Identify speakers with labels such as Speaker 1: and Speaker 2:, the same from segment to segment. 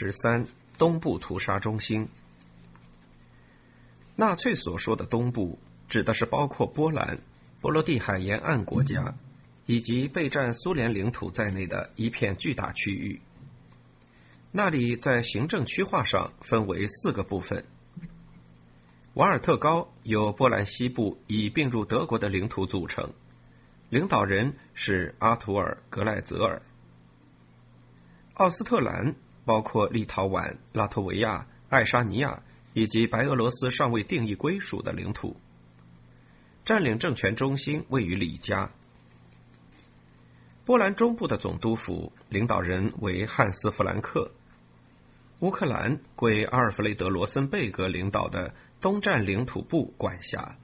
Speaker 1: 十三，东部屠杀中心。纳粹所说的东部，指的是包括波兰、波罗的海沿岸国家以及备战苏联领土在内的一片巨大区域。那里在行政区划上分为四个部分。瓦尔特高由波兰西部已并入德国的领土组成，领导人是阿图尔·格赖泽尔。奥斯特兰包括立陶宛、拉脱维亚、爱沙尼亚以及白俄罗斯尚未定义归属的领土。占领政权中心位于里加。波兰中部的总督府领导人为汉斯·弗兰克。乌克兰归阿尔弗雷德·罗森贝格领导的东战领土部管辖。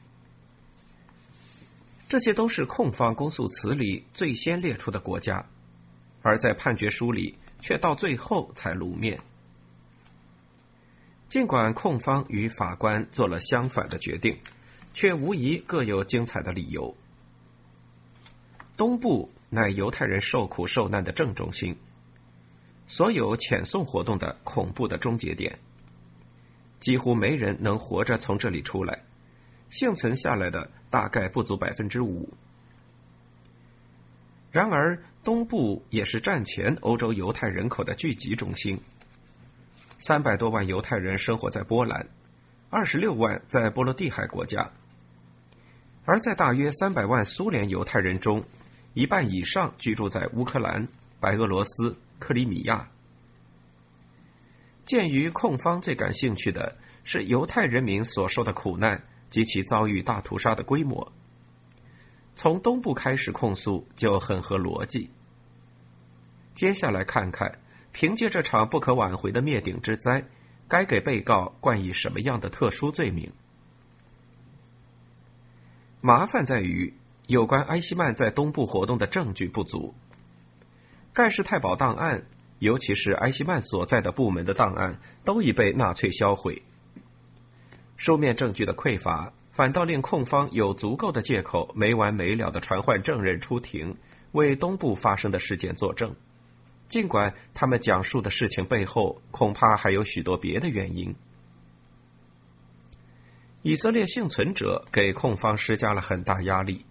Speaker 1: 这些都是控方公诉词里最先列出的国家，而在判决书里。却到最后才露面。尽管控方与法官做了相反的决定，却无疑各有精彩的理由。东部乃犹太人受苦受难的正中心，所有遣送活动的恐怖的终结点。几乎没人能活着从这里出来，幸存下来的大概不足百分之五。然而，东部也是战前欧洲犹太人口的聚集中心。三百多万犹太人生活在波兰，二十六万在波罗的海国家。而在大约三百万苏联犹太人中，一半以上居住在乌克兰、白俄罗斯、克里米亚。鉴于控方最感兴趣的是犹太人民所受的苦难及其遭遇大屠杀的规模。从东部开始控诉就很合逻辑。接下来看看，凭借这场不可挽回的灭顶之灾，该给被告冠以什么样的特殊罪名？麻烦在于，有关埃希曼在东部活动的证据不足。盖世太保档案，尤其是埃希曼所在的部门的档案，都已被纳粹销毁。书面证据的匮乏。反倒令控方有足够的借口，没完没了的传唤证人出庭，为东部发生的事件作证，尽管他们讲述的事情背后恐怕还有许多别的原因。以色列幸存者给控方施加了很大压力，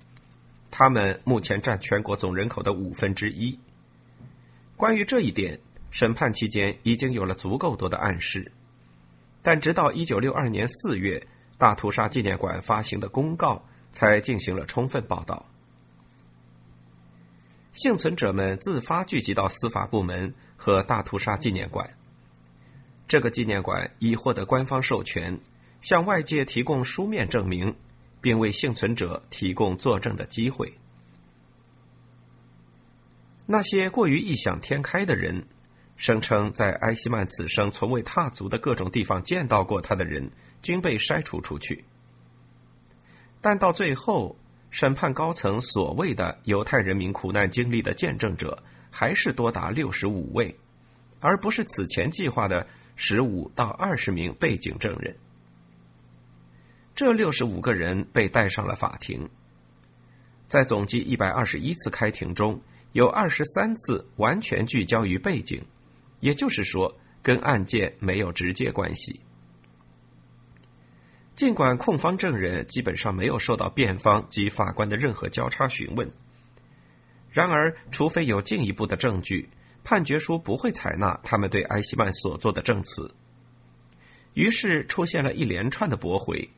Speaker 1: 他们目前占全国总人口的五分之一。关于这一点，审判期间已经有了足够多的暗示，但直到一九六二年四月。大屠杀纪念馆发行的公告才进行了充分报道。幸存者们自发聚集到司法部门和大屠杀纪念馆。这个纪念馆已获得官方授权，向外界提供书面证明，并为幸存者提供作证的机会。那些过于异想天开的人，声称在埃希曼此生从未踏足的各种地方见到过他的人。均被筛除出去，但到最后，审判高层所谓的犹太人民苦难经历的见证者还是多达六十五位，而不是此前计划的十五到二十名背景证人。这六十五个人被带上了法庭，在总计一百二十一次开庭中，有二十三次完全聚焦于背景，也就是说，跟案件没有直接关系。尽管控方证人基本上没有受到辩方及法官的任何交叉询问，然而，除非有进一步的证据，判决书不会采纳他们对埃希曼所做的证词。于是出现了一连串的驳回。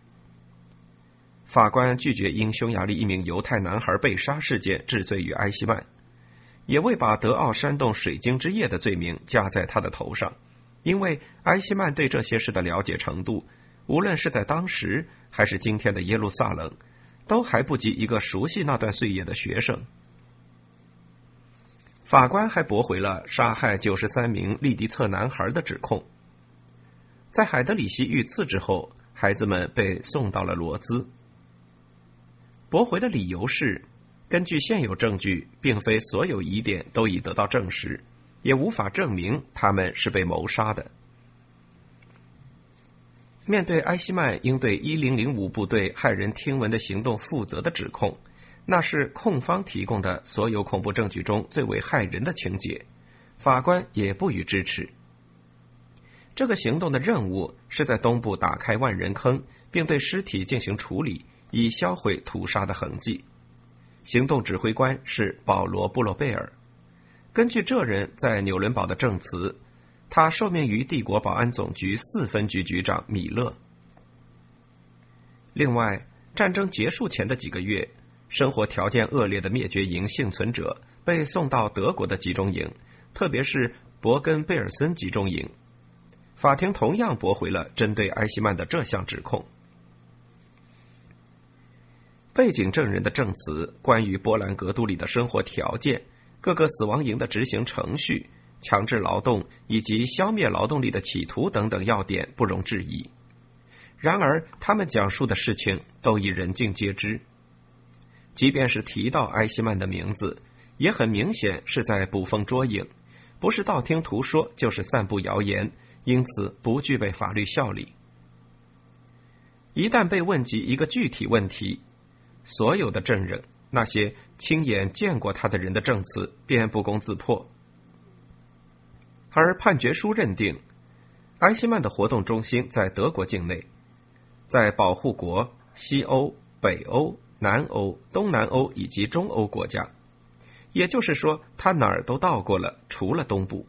Speaker 1: 法官拒绝因匈牙利一名犹太男孩被杀事件治罪于埃希曼，也未把德奥煽动水晶之夜的罪名加在他的头上，因为埃希曼对这些事的了解程度。无论是在当时还是今天的耶路撒冷，都还不及一个熟悉那段岁月的学生。法官还驳回了杀害九十三名利迪策男孩的指控。在海德里希遇刺之后，孩子们被送到了罗兹。驳回的理由是，根据现有证据，并非所有疑点都已得到证实，也无法证明他们是被谋杀的。面对埃希曼应对一零零五部队骇人听闻的行动负责的指控，那是控方提供的所有恐怖证据中最为骇人的情节，法官也不予支持。这个行动的任务是在东部打开万人坑，并对尸体进行处理，以销毁屠杀的痕迹。行动指挥官是保罗·布洛贝尔。根据这人在纽伦堡的证词，他受命于帝国保安总局四分局局长米勒。另外，战争结束前的几个月，生活条件恶劣的灭绝营幸存者被送到德国的集中营，特别是伯根贝尔森集中营。法庭同样驳回了针对埃希曼的这项指控。背景证人的证词关于波兰格都里的生活条件、各个死亡营的执行程序、强制劳动以及消灭劳动力的企图等等要点不容置疑。然而，他们讲述的事情都已人尽皆知。即便是提到埃希曼的名字，也很明显是在捕风捉影，不是道听途说，就是散布谣言。因此，不具备法律效力。一旦被问及一个具体问题，所有的证人，那些亲眼见过他的人的证词便不攻自破。而判决书认定，埃希曼的活动中心在德国境内，在保护国西欧、北欧、南欧、东南欧以及中欧国家，也就是说，他哪儿都到过了，除了东部。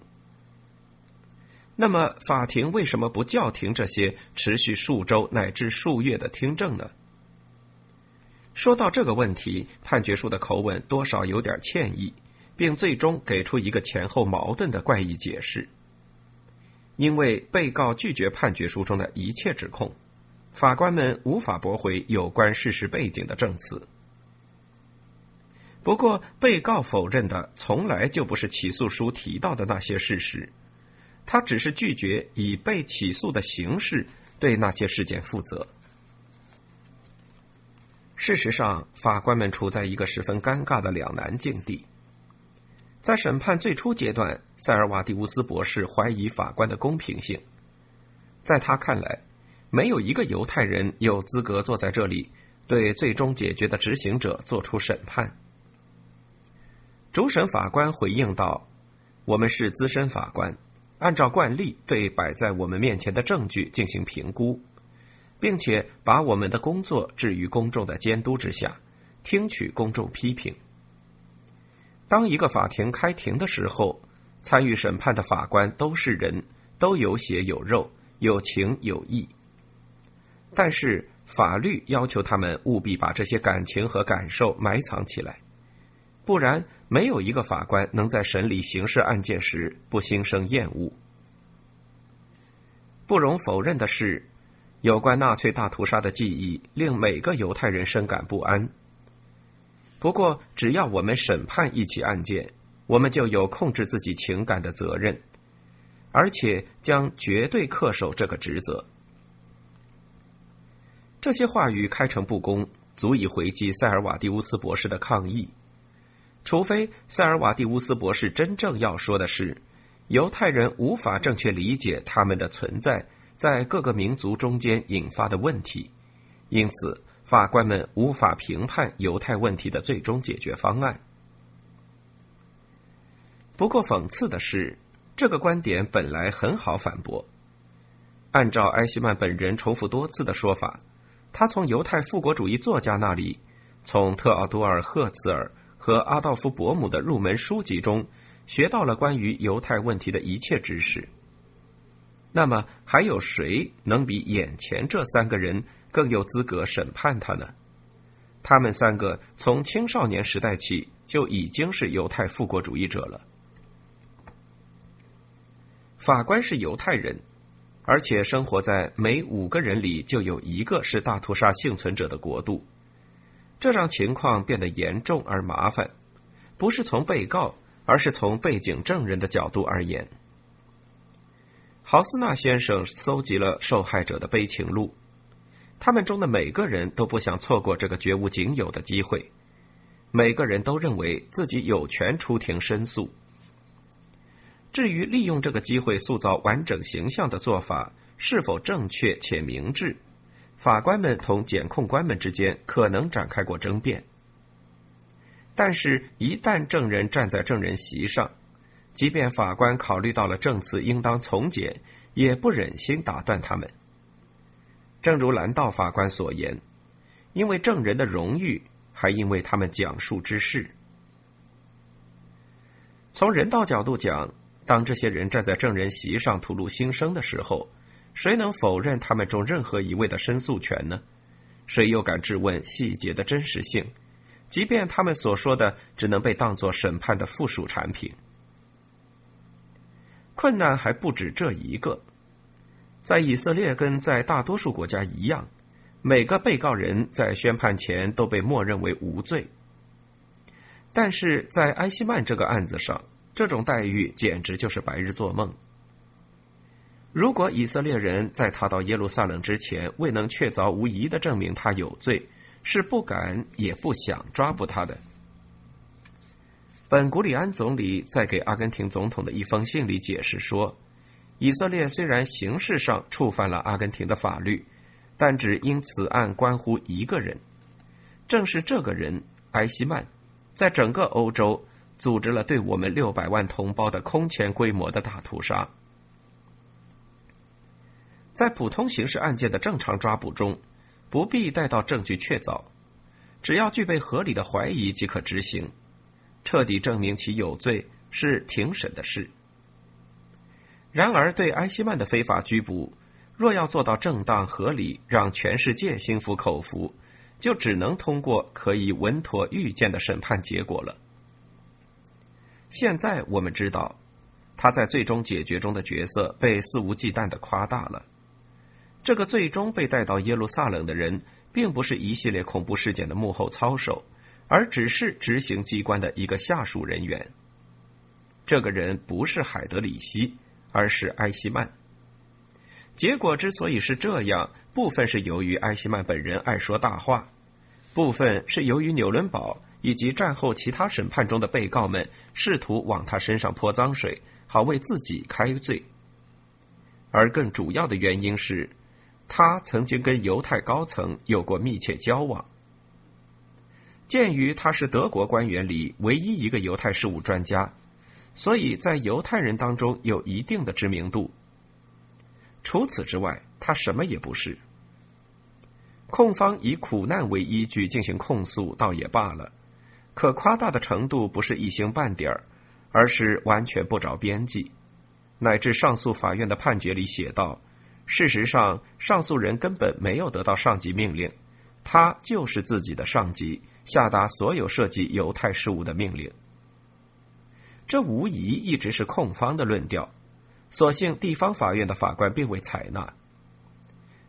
Speaker 1: 那么，法庭为什么不叫停这些持续数周乃至数月的听证呢？说到这个问题，判决书的口吻多少有点歉意，并最终给出一个前后矛盾的怪异解释。因为被告拒绝判决书中的一切指控，法官们无法驳回有关事实背景的证词。不过，被告否认的从来就不是起诉书提到的那些事实。他只是拒绝以被起诉的形式对那些事件负责。事实上，法官们处在一个十分尴尬的两难境地。在审判最初阶段，塞尔瓦蒂乌斯博士怀疑法官的公平性。在他看来，没有一个犹太人有资格坐在这里对最终解决的执行者作出审判。主审法官回应道：“我们是资深法官。”按照惯例，对摆在我们面前的证据进行评估，并且把我们的工作置于公众的监督之下，听取公众批评。当一个法庭开庭的时候，参与审判的法官都是人，都有血有肉，有情有义。但是法律要求他们务必把这些感情和感受埋藏起来。不然，没有一个法官能在审理刑事案件时不心生厌恶。不容否认的是，有关纳粹大屠杀的记忆令每个犹太人深感不安。不过，只要我们审判一起案件，我们就有控制自己情感的责任，而且将绝对恪守这个职责。这些话语开诚布公，足以回击塞尔瓦蒂乌斯博士的抗议。除非塞尔瓦蒂乌斯博士真正要说的是，犹太人无法正确理解他们的存在在各个民族中间引发的问题，因此法官们无法评判犹太问题的最终解决方案。不过，讽刺的是，这个观点本来很好反驳。按照埃希曼本人重复多次的说法，他从犹太复国主义作家那里，从特奥多尔·赫茨尔。和阿道夫·伯姆的入门书籍中学到了关于犹太问题的一切知识。那么，还有谁能比眼前这三个人更有资格审判他呢？他们三个从青少年时代起就已经是犹太复国主义者了。法官是犹太人，而且生活在每五个人里就有一个是大屠杀幸存者的国度。这让情况变得严重而麻烦，不是从被告，而是从背景证人的角度而言。豪斯纳先生搜集了受害者的悲情录，他们中的每个人都不想错过这个绝无仅有的机会，每个人都认为自己有权出庭申诉。至于利用这个机会塑造完整形象的做法是否正确且明智？法官们同检控官们之间可能展开过争辩，但是，一旦证人站在证人席上，即便法官考虑到了证词应当从简，也不忍心打断他们。正如兰道法官所言，因为证人的荣誉，还因为他们讲述之事。从人道角度讲，当这些人站在证人席上吐露心声的时候，谁能否认他们中任何一位的申诉权呢？谁又敢质问细节的真实性？即便他们所说的只能被当作审判的附属产品。困难还不止这一个，在以色列跟在大多数国家一样，每个被告人在宣判前都被默认为无罪。但是在埃希曼这个案子上，这种待遇简直就是白日做梦。如果以色列人在他到耶路撒冷之前未能确凿无疑的证明他有罪，是不敢也不想抓捕他的。本古里安总理在给阿根廷总统的一封信里解释说，以色列虽然形式上触犯了阿根廷的法律，但只因此案关乎一个人，正是这个人埃希曼，在整个欧洲组织了对我们六百万同胞的空前规模的大屠杀。在普通刑事案件的正常抓捕中，不必待到证据确凿，只要具备合理的怀疑即可执行。彻底证明其有罪是庭审的事。然而，对埃希曼的非法拘捕，若要做到正当合理，让全世界心服口服，就只能通过可以稳妥预见的审判结果了。现在我们知道，他在最终解决中的角色被肆无忌惮的夸大了。这个最终被带到耶路撒冷的人，并不是一系列恐怖事件的幕后操手。而只是执行机关的一个下属人员。这个人不是海德里希，而是埃希曼。结果之所以是这样，部分是由于埃希曼本人爱说大话，部分是由于纽伦堡以及战后其他审判中的被告们试图往他身上泼脏水，好为自己开罪。而更主要的原因是，他曾经跟犹太高层有过密切交往。鉴于他是德国官员里唯一一个犹太事务专家，所以在犹太人当中有一定的知名度。除此之外，他什么也不是。控方以苦难为依据进行控诉，倒也罢了，可夸大的程度不是一星半点儿，而是完全不着边际。乃至上诉法院的判决里写道：“事实上，上诉人根本没有得到上级命令，他就是自己的上级。”下达所有涉及犹太事务的命令，这无疑一直是控方的论调。所幸地方法院的法官并未采纳。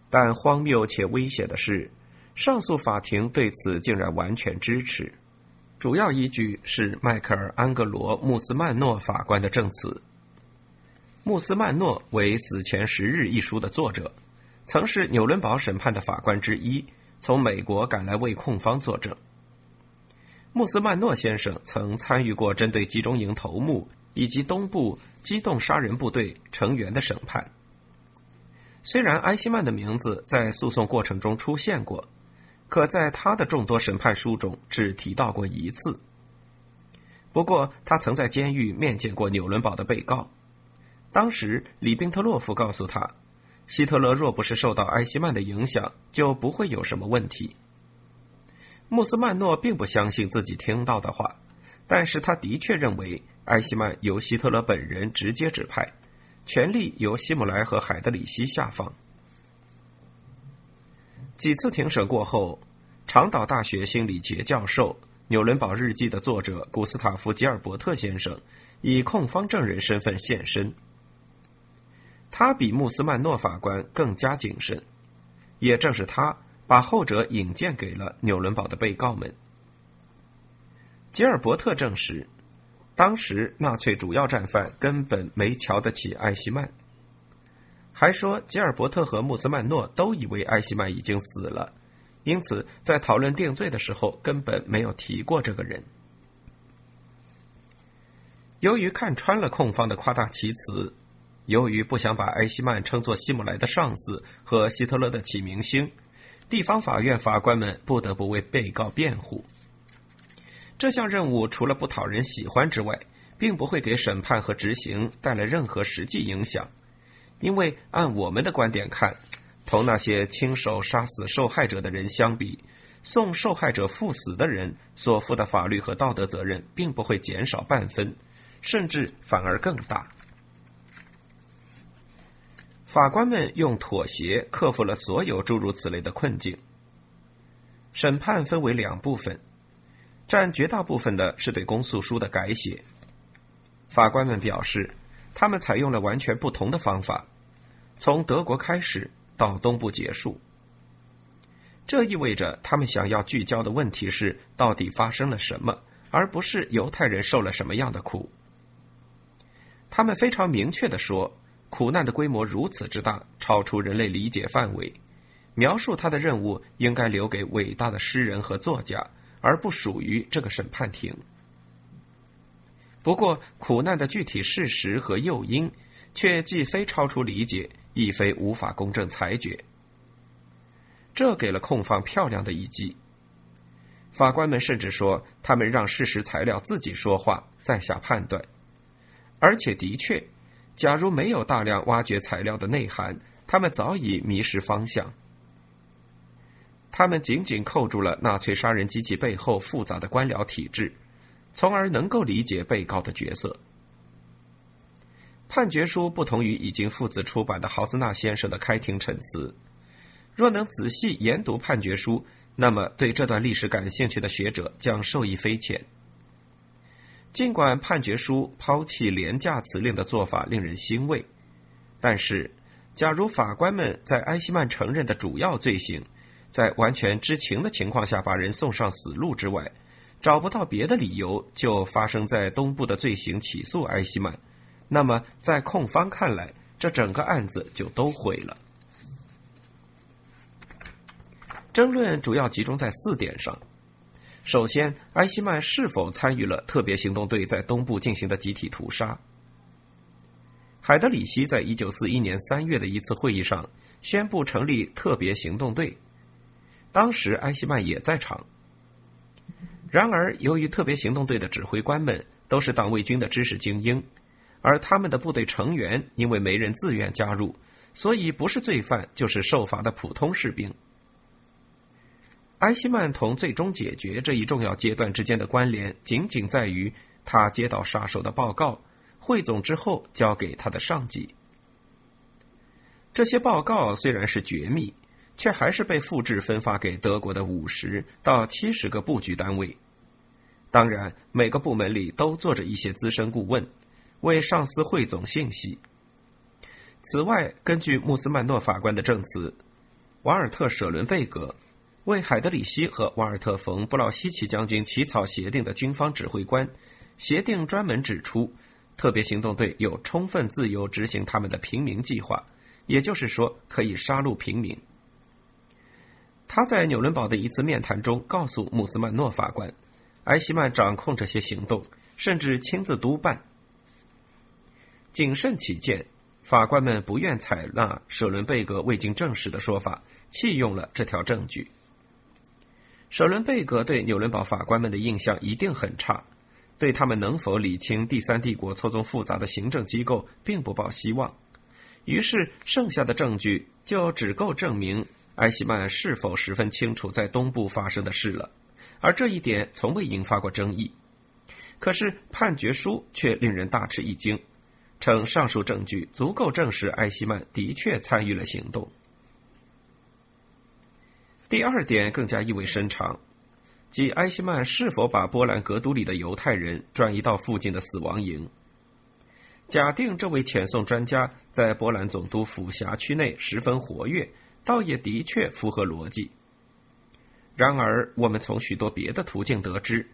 Speaker 1: 但荒谬且危险的是，上诉法庭对此竟然完全支持。主要依据是迈克尔·安格罗·穆斯曼诺法官的证词。穆斯曼诺为《死前十日》一书的作者，曾是纽伦堡审判的法官之一，从美国赶来为控方作证。穆斯曼诺先生曾参与过针对集中营头目以及东部机动杀人部队成员的审判。虽然埃希曼的名字在诉讼过程中出现过，可在他的众多审判书中只提到过一次。不过，他曾在监狱面见过纽伦堡的被告。当时，里宾特洛夫告诉他，希特勒若不是受到埃希曼的影响，就不会有什么问题。穆斯曼诺并不相信自己听到的话，但是他的确认为埃希曼由希特勒本人直接指派，权力由希姆莱和海德里希下放。几次庭审过后，长岛大学心理学教授、纽伦堡日记的作者古斯塔夫·吉尔伯特先生以控方证人身份现身。他比穆斯曼诺法官更加谨慎，也正是他。把后者引荐给了纽伦堡的被告们。吉尔伯特证实，当时纳粹主要战犯根本没瞧得起艾希曼，还说吉尔伯特和穆斯曼诺都以为艾希曼已经死了，因此在讨论定罪的时候根本没有提过这个人。由于看穿了控方的夸大其词，由于不想把艾希曼称作希姆莱的上司和希特勒的启明星。地方法院法官们不得不为被告辩护。这项任务除了不讨人喜欢之外，并不会给审判和执行带来任何实际影响，因为按我们的观点看，同那些亲手杀死受害者的人相比，送受害者赴死的人所负的法律和道德责任并不会减少半分，甚至反而更大。法官们用妥协克服了所有诸如此类的困境。审判分为两部分，占绝大部分的是对公诉书的改写。法官们表示，他们采用了完全不同的方法，从德国开始到东部结束。这意味着他们想要聚焦的问题是到底发生了什么，而不是犹太人受了什么样的苦。他们非常明确的说。苦难的规模如此之大，超出人类理解范围。描述他的任务应该留给伟大的诗人和作家，而不属于这个审判庭。不过，苦难的具体事实和诱因，却既非超出理解，亦非无法公正裁决。这给了控方漂亮的一击。法官们甚至说，他们让事实材料自己说话，再下判断。而且，的确。假如没有大量挖掘材料的内涵，他们早已迷失方向。他们紧紧扣住了纳粹杀人机器背后复杂的官僚体制，从而能够理解被告的角色。判决书不同于已经父子出版的豪斯纳先生的开庭陈词。若能仔细研读判决书，那么对这段历史感兴趣的学者将受益匪浅。尽管判决书抛弃廉价辞令的做法令人欣慰，但是，假如法官们在埃希曼承认的主要罪行，在完全知情的情况下把人送上死路之外，找不到别的理由就发生在东部的罪行起诉埃希曼，那么在控方看来，这整个案子就都毁了。争论主要集中在四点上。首先，埃希曼是否参与了特别行动队在东部进行的集体屠杀？海德里希在一九四一年三月的一次会议上宣布成立特别行动队，当时埃希曼也在场。然而，由于特别行动队的指挥官们都是党卫军的知识精英，而他们的部队成员因为没人自愿加入，所以不是罪犯就是受罚的普通士兵。埃希曼同最终解决这一重要阶段之间的关联，仅仅在于他接到杀手的报告，汇总之后交给他的上级。这些报告虽然是绝密，却还是被复制分发给德国的五十到七十个布局单位。当然，每个部门里都坐着一些资深顾问，为上司汇总信息。此外，根据穆斯曼诺法官的证词，瓦尔特·舍伦贝格。为海德里希和瓦尔特·冯·布劳希奇将军起草协定的军方指挥官，协定专门指出，特别行动队有充分自由执行他们的平民计划，也就是说，可以杀戮平民。他在纽伦堡的一次面谈中告诉穆斯曼诺法官，埃希曼掌控这些行动，甚至亲自督办。谨慎起见，法官们不愿采纳舍伦贝格未经证实的说法，弃用了这条证据。舍伦贝格对纽伦堡法官们的印象一定很差，对他们能否理清第三帝国错综复杂的行政机构并不抱希望。于是，剩下的证据就只够证明埃希曼是否十分清楚在东部发生的事了，而这一点从未引发过争议。可是，判决书却令人大吃一惊，称上述证据足够证实埃希曼的确参与了行动。第二点更加意味深长，即埃希曼是否把波兰格都里的犹太人转移到附近的死亡营。假定这位遣送专家在波兰总督府辖区内十分活跃，倒也的确符合逻辑。然而，我们从许多别的途径得知，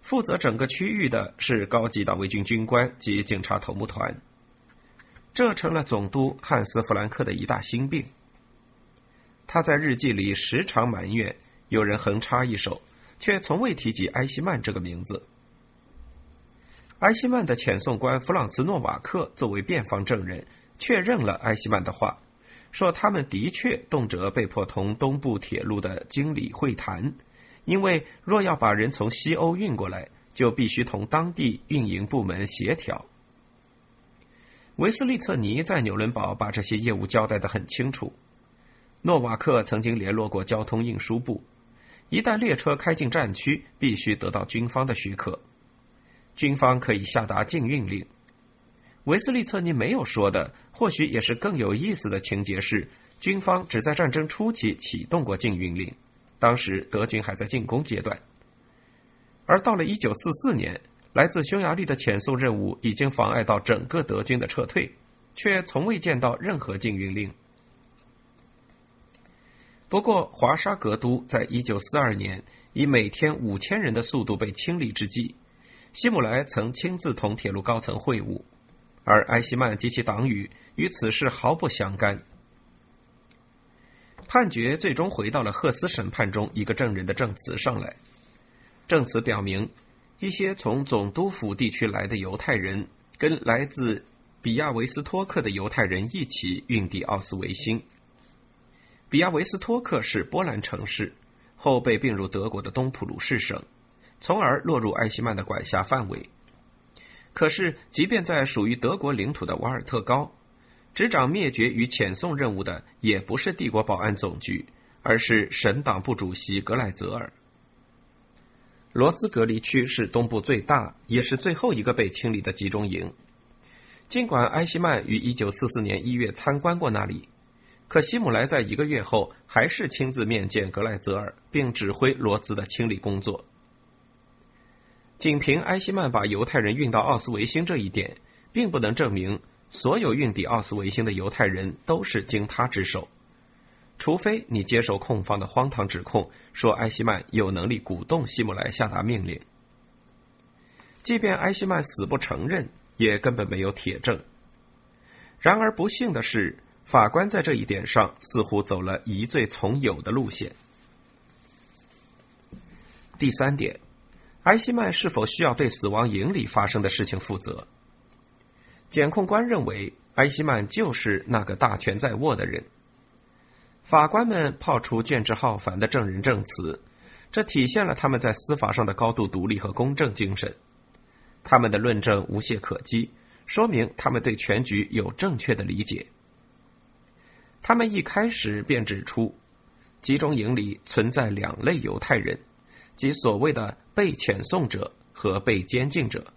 Speaker 1: 负责整个区域的是高级党卫军军官及警察头目团，这成了总督汉斯·弗兰克的一大心病。他在日记里时常埋怨有人横插一手，却从未提及埃希曼这个名字。埃希曼的遣送官弗朗茨诺瓦克作为辩方证人，确认了埃希曼的话，说他们的确动辄被迫同东部铁路的经理会谈，因为若要把人从西欧运过来，就必须同当地运营部门协调。维斯利策尼在纽伦堡把这些业务交代得很清楚。诺瓦克曾经联络过交通运输部，一旦列车开进战区，必须得到军方的许可，军方可以下达禁运令。维斯利策尼没有说的，或许也是更有意思的情节是，军方只在战争初期启动过禁运令，当时德军还在进攻阶段，而到了一九四四年。来自匈牙利的遣送任务已经妨碍到整个德军的撤退，却从未见到任何禁运令。不过，华沙格都在一九四二年以每天五千人的速度被清理之际，希姆莱曾亲自同铁路高层会晤，而埃希曼及其党羽与此事毫不相干。判决最终回到了赫斯审判中一个证人的证词上来，证词表明。一些从总督府地区来的犹太人，跟来自比亚维斯托克的犹太人一起运抵奥斯维辛。比亚维斯托克是波兰城市，后被并入德国的东普鲁士省，从而落入艾希曼的管辖范围。可是，即便在属于德国领土的瓦尔特高，执掌灭绝与遣送任务的也不是帝国保安总局，而是省党部主席格莱泽尔。罗兹隔离区是东部最大也是最后一个被清理的集中营。尽管埃希曼于1944年1月参观过那里，可希姆莱在一个月后还是亲自面见格莱泽尔，并指挥罗兹的清理工作。仅凭埃希曼把犹太人运到奥斯维辛这一点，并不能证明所有运抵奥斯维辛的犹太人都是经他之手。除非你接受控方的荒唐指控，说埃希曼有能力鼓动希姆莱下达命令。即便埃希曼死不承认，也根本没有铁证。然而不幸的是，法官在这一点上似乎走了疑罪从有的路线。第三点，埃希曼是否需要对死亡营里发生的事情负责？检控官认为，埃希曼就是那个大权在握的人。法官们抛出卷帙浩繁的证人证词，这体现了他们在司法上的高度独立和公正精神。他们的论证无懈可击，说明他们对全局有正确的理解。他们一开始便指出，集中营里存在两类犹太人，即所谓的被遣送者和被监禁者。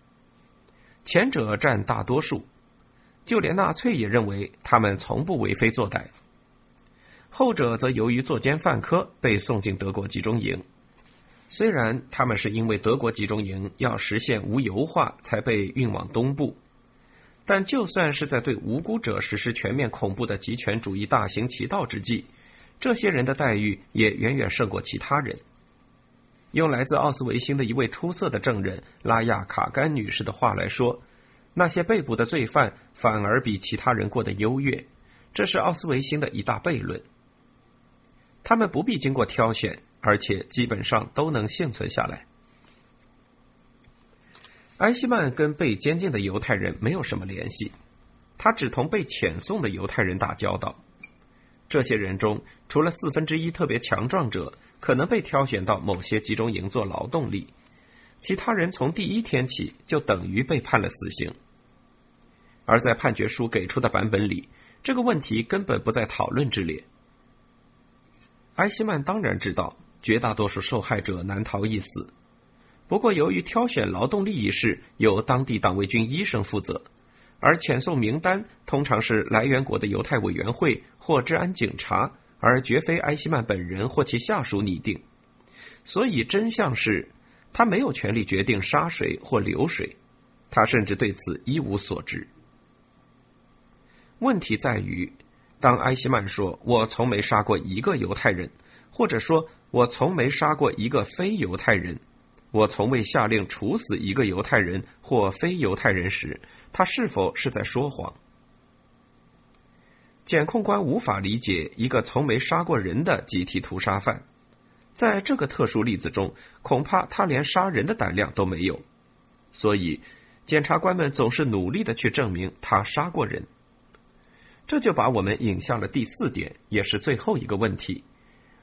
Speaker 1: 前者占大多数，就连纳粹也认为他们从不为非作歹。后者则由于作奸犯科被送进德国集中营，虽然他们是因为德国集中营要实现无油化才被运往东部，但就算是在对无辜者实施全面恐怖的极权主义大行其道之际，这些人的待遇也远远胜过其他人。用来自奥斯维辛的一位出色的证人拉亚卡甘女士的话来说，那些被捕的罪犯反而比其他人过得优越，这是奥斯维辛的一大悖论。他们不必经过挑选，而且基本上都能幸存下来。埃希曼跟被监禁的犹太人没有什么联系，他只同被遣送的犹太人打交道。这些人中，除了四分之一特别强壮者可能被挑选到某些集中营做劳动力，其他人从第一天起就等于被判了死刑。而在判决书给出的版本里，这个问题根本不在讨论之列。埃希曼当然知道，绝大多数受害者难逃一死。不过，由于挑选劳动力一事由当地党卫军医生负责，而遣送名单通常是来源国的犹太委员会或治安警察，而绝非埃希曼本人或其下属拟定，所以真相是，他没有权利决定杀谁或留谁，他甚至对此一无所知。问题在于。当埃希曼说“我从没杀过一个犹太人”，或者说“我从没杀过一个非犹太人”，“我从未下令处死一个犹太人或非犹太人”时，他是否是在说谎？检控官无法理解一个从没杀过人的集体屠杀犯，在这个特殊例子中，恐怕他连杀人的胆量都没有，所以检察官们总是努力的去证明他杀过人。这就把我们引向了第四点，也是最后一个问题：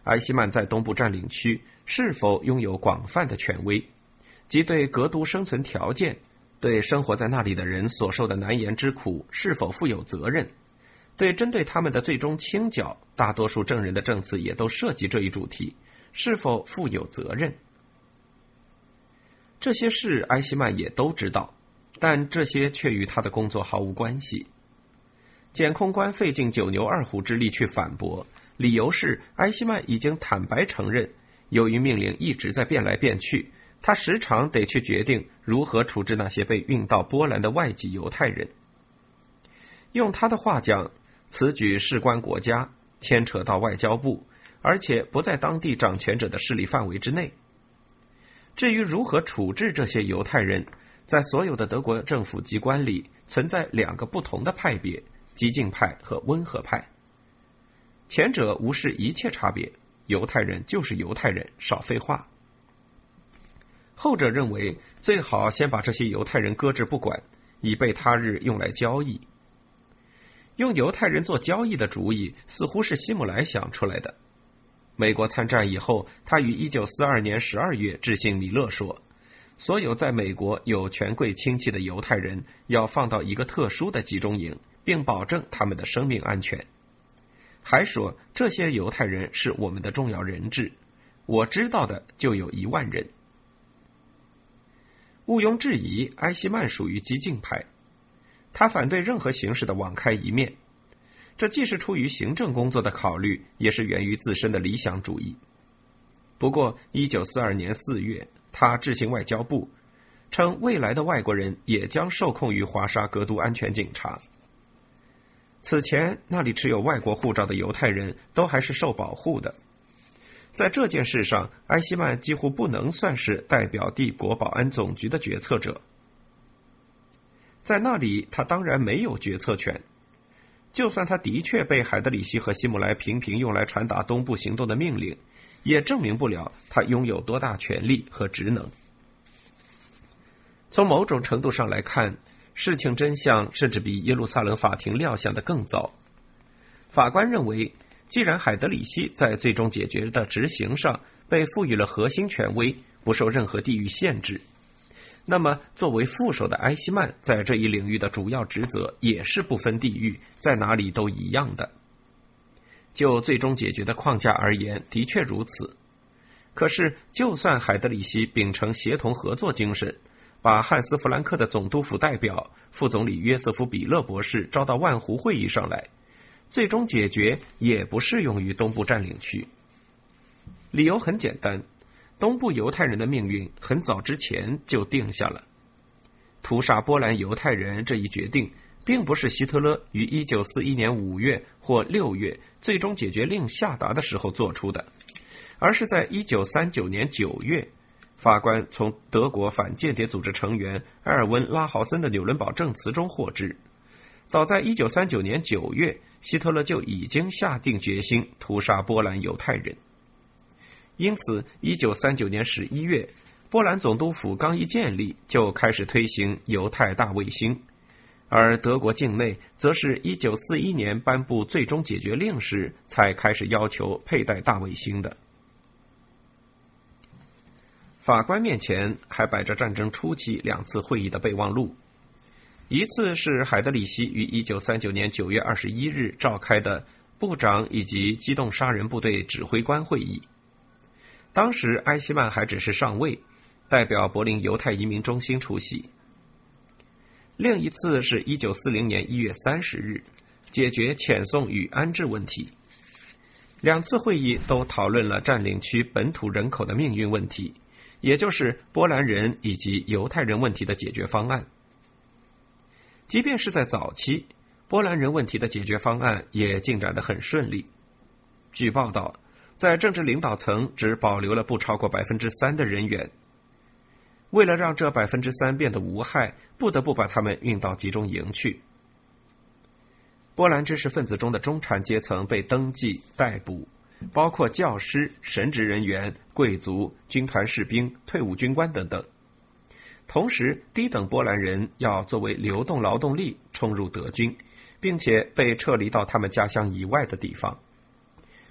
Speaker 1: 埃希曼在东部占领区是否拥有广泛的权威？即对格都生存条件、对生活在那里的人所受的难言之苦是否负有责任，对针对他们的最终清剿，大多数证人的证词也都涉及这一主题：是否负有责任？这些事埃希曼也都知道，但这些却与他的工作毫无关系。检控官费尽九牛二虎之力去反驳，理由是埃希曼已经坦白承认，由于命令一直在变来变去，他时常得去决定如何处置那些被运到波兰的外籍犹太人。用他的话讲，此举事关国家，牵扯到外交部，而且不在当地掌权者的势力范围之内。至于如何处置这些犹太人，在所有的德国政府机关里存在两个不同的派别。激进派和温和派，前者无视一切差别，犹太人就是犹太人，少废话。后者认为最好先把这些犹太人搁置不管，以备他日用来交易。用犹太人做交易的主意，似乎是希姆莱想出来的。美国参战以后，他于一九四二年十二月致信米勒说：“所有在美国有权贵亲戚的犹太人，要放到一个特殊的集中营。”并保证他们的生命安全。还说这些犹太人是我们的重要人质，我知道的就有一万人。毋庸置疑，埃希曼属于激进派，他反对任何形式的网开一面。这既是出于行政工作的考虑，也是源于自身的理想主义。不过，一九四二年四月，他致信外交部，称未来的外国人也将受控于华沙格都安全警察。此前，那里持有外国护照的犹太人都还是受保护的。在这件事上，埃希曼几乎不能算是代表帝国保安总局的决策者。在那里，他当然没有决策权。就算他的确被海德里希和希姆莱频频用来传达东部行动的命令，也证明不了他拥有多大权力和职能。从某种程度上来看。事情真相甚至比耶路撒冷法庭料想的更糟。法官认为，既然海德里希在最终解决的执行上被赋予了核心权威，不受任何地域限制，那么作为副手的埃希曼在这一领域的主要职责也是不分地域，在哪里都一样的。就最终解决的框架而言，的确如此。可是，就算海德里希秉承协同合作精神，把汉斯·弗兰克的总督府代表副总理约瑟夫·比勒博士招到万湖会议上来，最终解决也不适用于东部占领区。理由很简单，东部犹太人的命运很早之前就定下了。屠杀波兰犹太人这一决定，并不是希特勒于1941年5月或6月最终解决令下达的时候做出的，而是在1939年9月。法官从德国反间谍组织成员埃尔温·拉豪森的纽伦堡证词中获知，早在1939年9月，希特勒就已经下定决心屠杀波兰犹太人。因此，1939年11月，波兰总督府刚一建立，就开始推行犹太大卫星，而德国境内则是1941年颁布最终解决令时才开始要求佩戴大卫星的。法官面前还摆着战争初期两次会议的备忘录，一次是海德里希于一九三九年九月二十一日召开的部长以及机动杀人部队指挥官会议，当时埃希曼还只是上尉，代表柏林犹太移民中心出席。另一次是一九四零年一月三十日，解决遣送与安置问题。两次会议都讨论了占领区本土人口的命运问题。也就是波兰人以及犹太人问题的解决方案。即便是在早期，波兰人问题的解决方案也进展得很顺利。据报道，在政治领导层只保留了不超过百分之三的人员。为了让这百分之三变得无害，不得不把他们运到集中营去。波兰知识分子中的中产阶层被登记逮捕。包括教师、神职人员、贵族、军团士兵、退伍军官等等。同时，低等波兰人要作为流动劳动力冲入德军，并且被撤离到他们家乡以外的地方。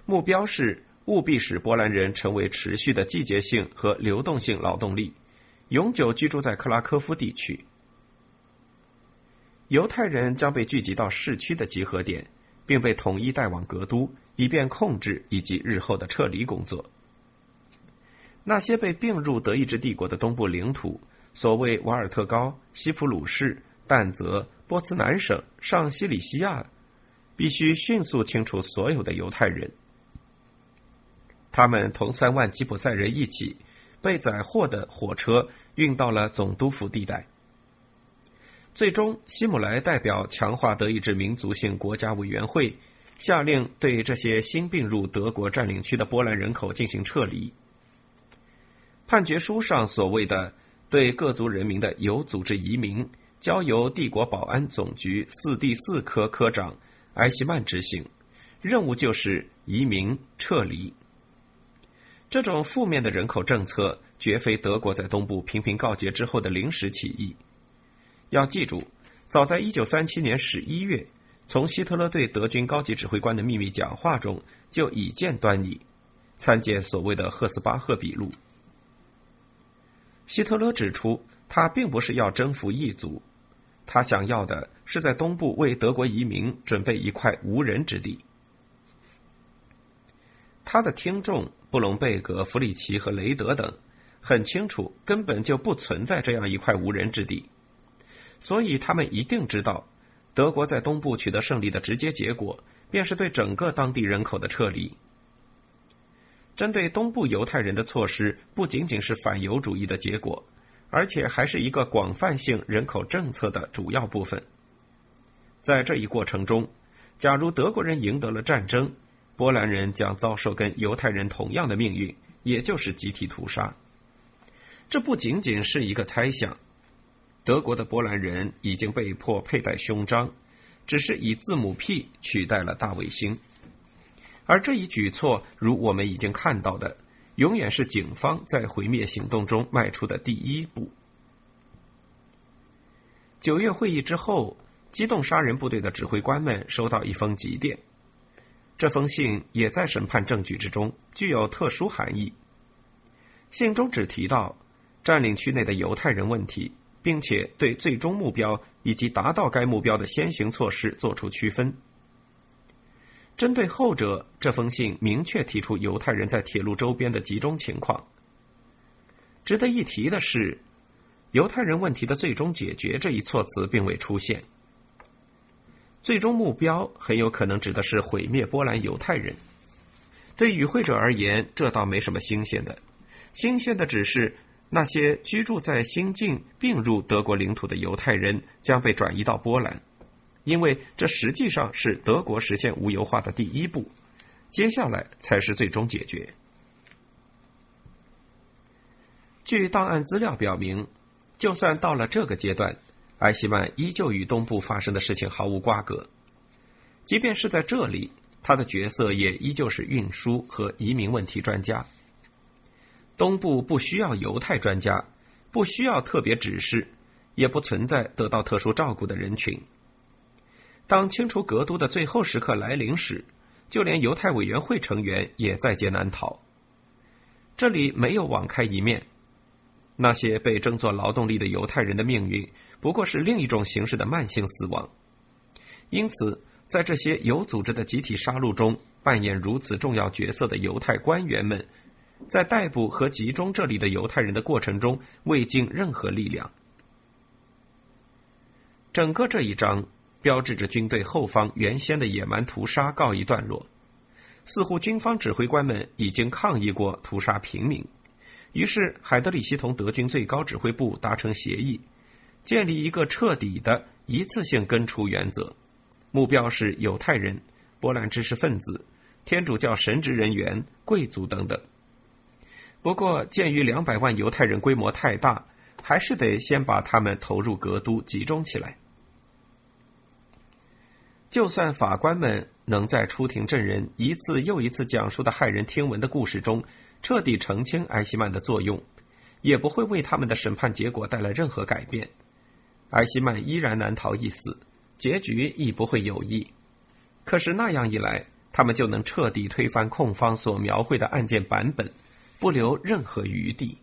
Speaker 1: 目标是务必使波兰人成为持续的季节性和流动性劳动力，永久居住在克拉科夫地区。犹太人将被聚集到市区的集合点，并被统一带往格都，以便控制以及日后的撤离工作。那些被并入德意志帝国的东部领土，所谓瓦尔特高、西普鲁士、但泽、波茨南省、上西里西亚，必须迅速清除所有的犹太人。他们同三万吉普赛人一起，被载货的火车运到了总督府地带。最终，希姆莱代表强化德意志民族性国家委员会，下令对这些新并入德国占领区的波兰人口进行撤离。判决书上所谓的对各族人民的有组织移民，交由帝国保安总局四第四科科长埃希曼执行，任务就是移民撤离。这种负面的人口政策，绝非德国在东部频频告捷之后的临时起义。要记住，早在1937年11月，从希特勒对德军高级指挥官的秘密讲话中就已见端倪。参见所谓的赫斯巴赫笔录。希特勒指出，他并不是要征服异族，他想要的是在东部为德国移民准备一块无人之地。他的听众布隆贝格、弗里奇和雷德等很清楚，根本就不存在这样一块无人之地。所以，他们一定知道，德国在东部取得胜利的直接结果，便是对整个当地人口的撤离。针对东部犹太人的措施，不仅仅是反犹主义的结果，而且还是一个广泛性人口政策的主要部分。在这一过程中，假如德国人赢得了战争，波兰人将遭受跟犹太人同样的命运，也就是集体屠杀。这不仅仅是一个猜想。德国的波兰人已经被迫佩戴胸章，只是以字母 P 取代了大卫星。而这一举措，如我们已经看到的，永远是警方在毁灭行动中迈出的第一步。九月会议之后，机动杀人部队的指挥官们收到一封急电，这封信也在审判证据之中，具有特殊含义。信中只提到占领区内的犹太人问题。并且对最终目标以及达到该目标的先行措施作出区分。针对后者，这封信明确提出犹太人在铁路周边的集中情况。值得一提的是，“犹太人问题的最终解决”这一措辞并未出现。最终目标很有可能指的是毁灭波兰犹太人。对与会者而言，这倒没什么新鲜的，新鲜的只是。那些居住在新境并入德国领土的犹太人将被转移到波兰，因为这实际上是德国实现无油化的第一步，接下来才是最终解决。据档案资料表明，就算到了这个阶段，埃希曼依旧与东部发生的事情毫无瓜葛。即便是在这里，他的角色也依旧是运输和移民问题专家。东部不需要犹太专家，不需要特别指示，也不存在得到特殊照顾的人群。当清除格都的最后时刻来临时，就连犹太委员会成员也在劫难逃。这里没有网开一面，那些被征作劳动力的犹太人的命运，不过是另一种形式的慢性死亡。因此，在这些有组织的集体杀戮中扮演如此重要角色的犹太官员们。在逮捕和集中这里的犹太人的过程中，未尽任何力量。整个这一章标志着军队后方原先的野蛮屠杀告一段落。似乎军方指挥官们已经抗议过屠杀平民，于是海德里希同德军最高指挥部达成协议，建立一个彻底的一次性根除原则，目标是犹太人、波兰知识分子、天主教神职人员、贵族等等。不过，鉴于两百万犹太人规模太大，还是得先把他们投入格都集中起来。就算法官们能在出庭证人一次又一次讲述的骇人听闻的故事中彻底澄清埃希曼的作用，也不会为他们的审判结果带来任何改变。埃希曼依然难逃一死，结局亦不会有意。可是那样一来，他们就能彻底推翻控方所描绘的案件版本。不留任何余地。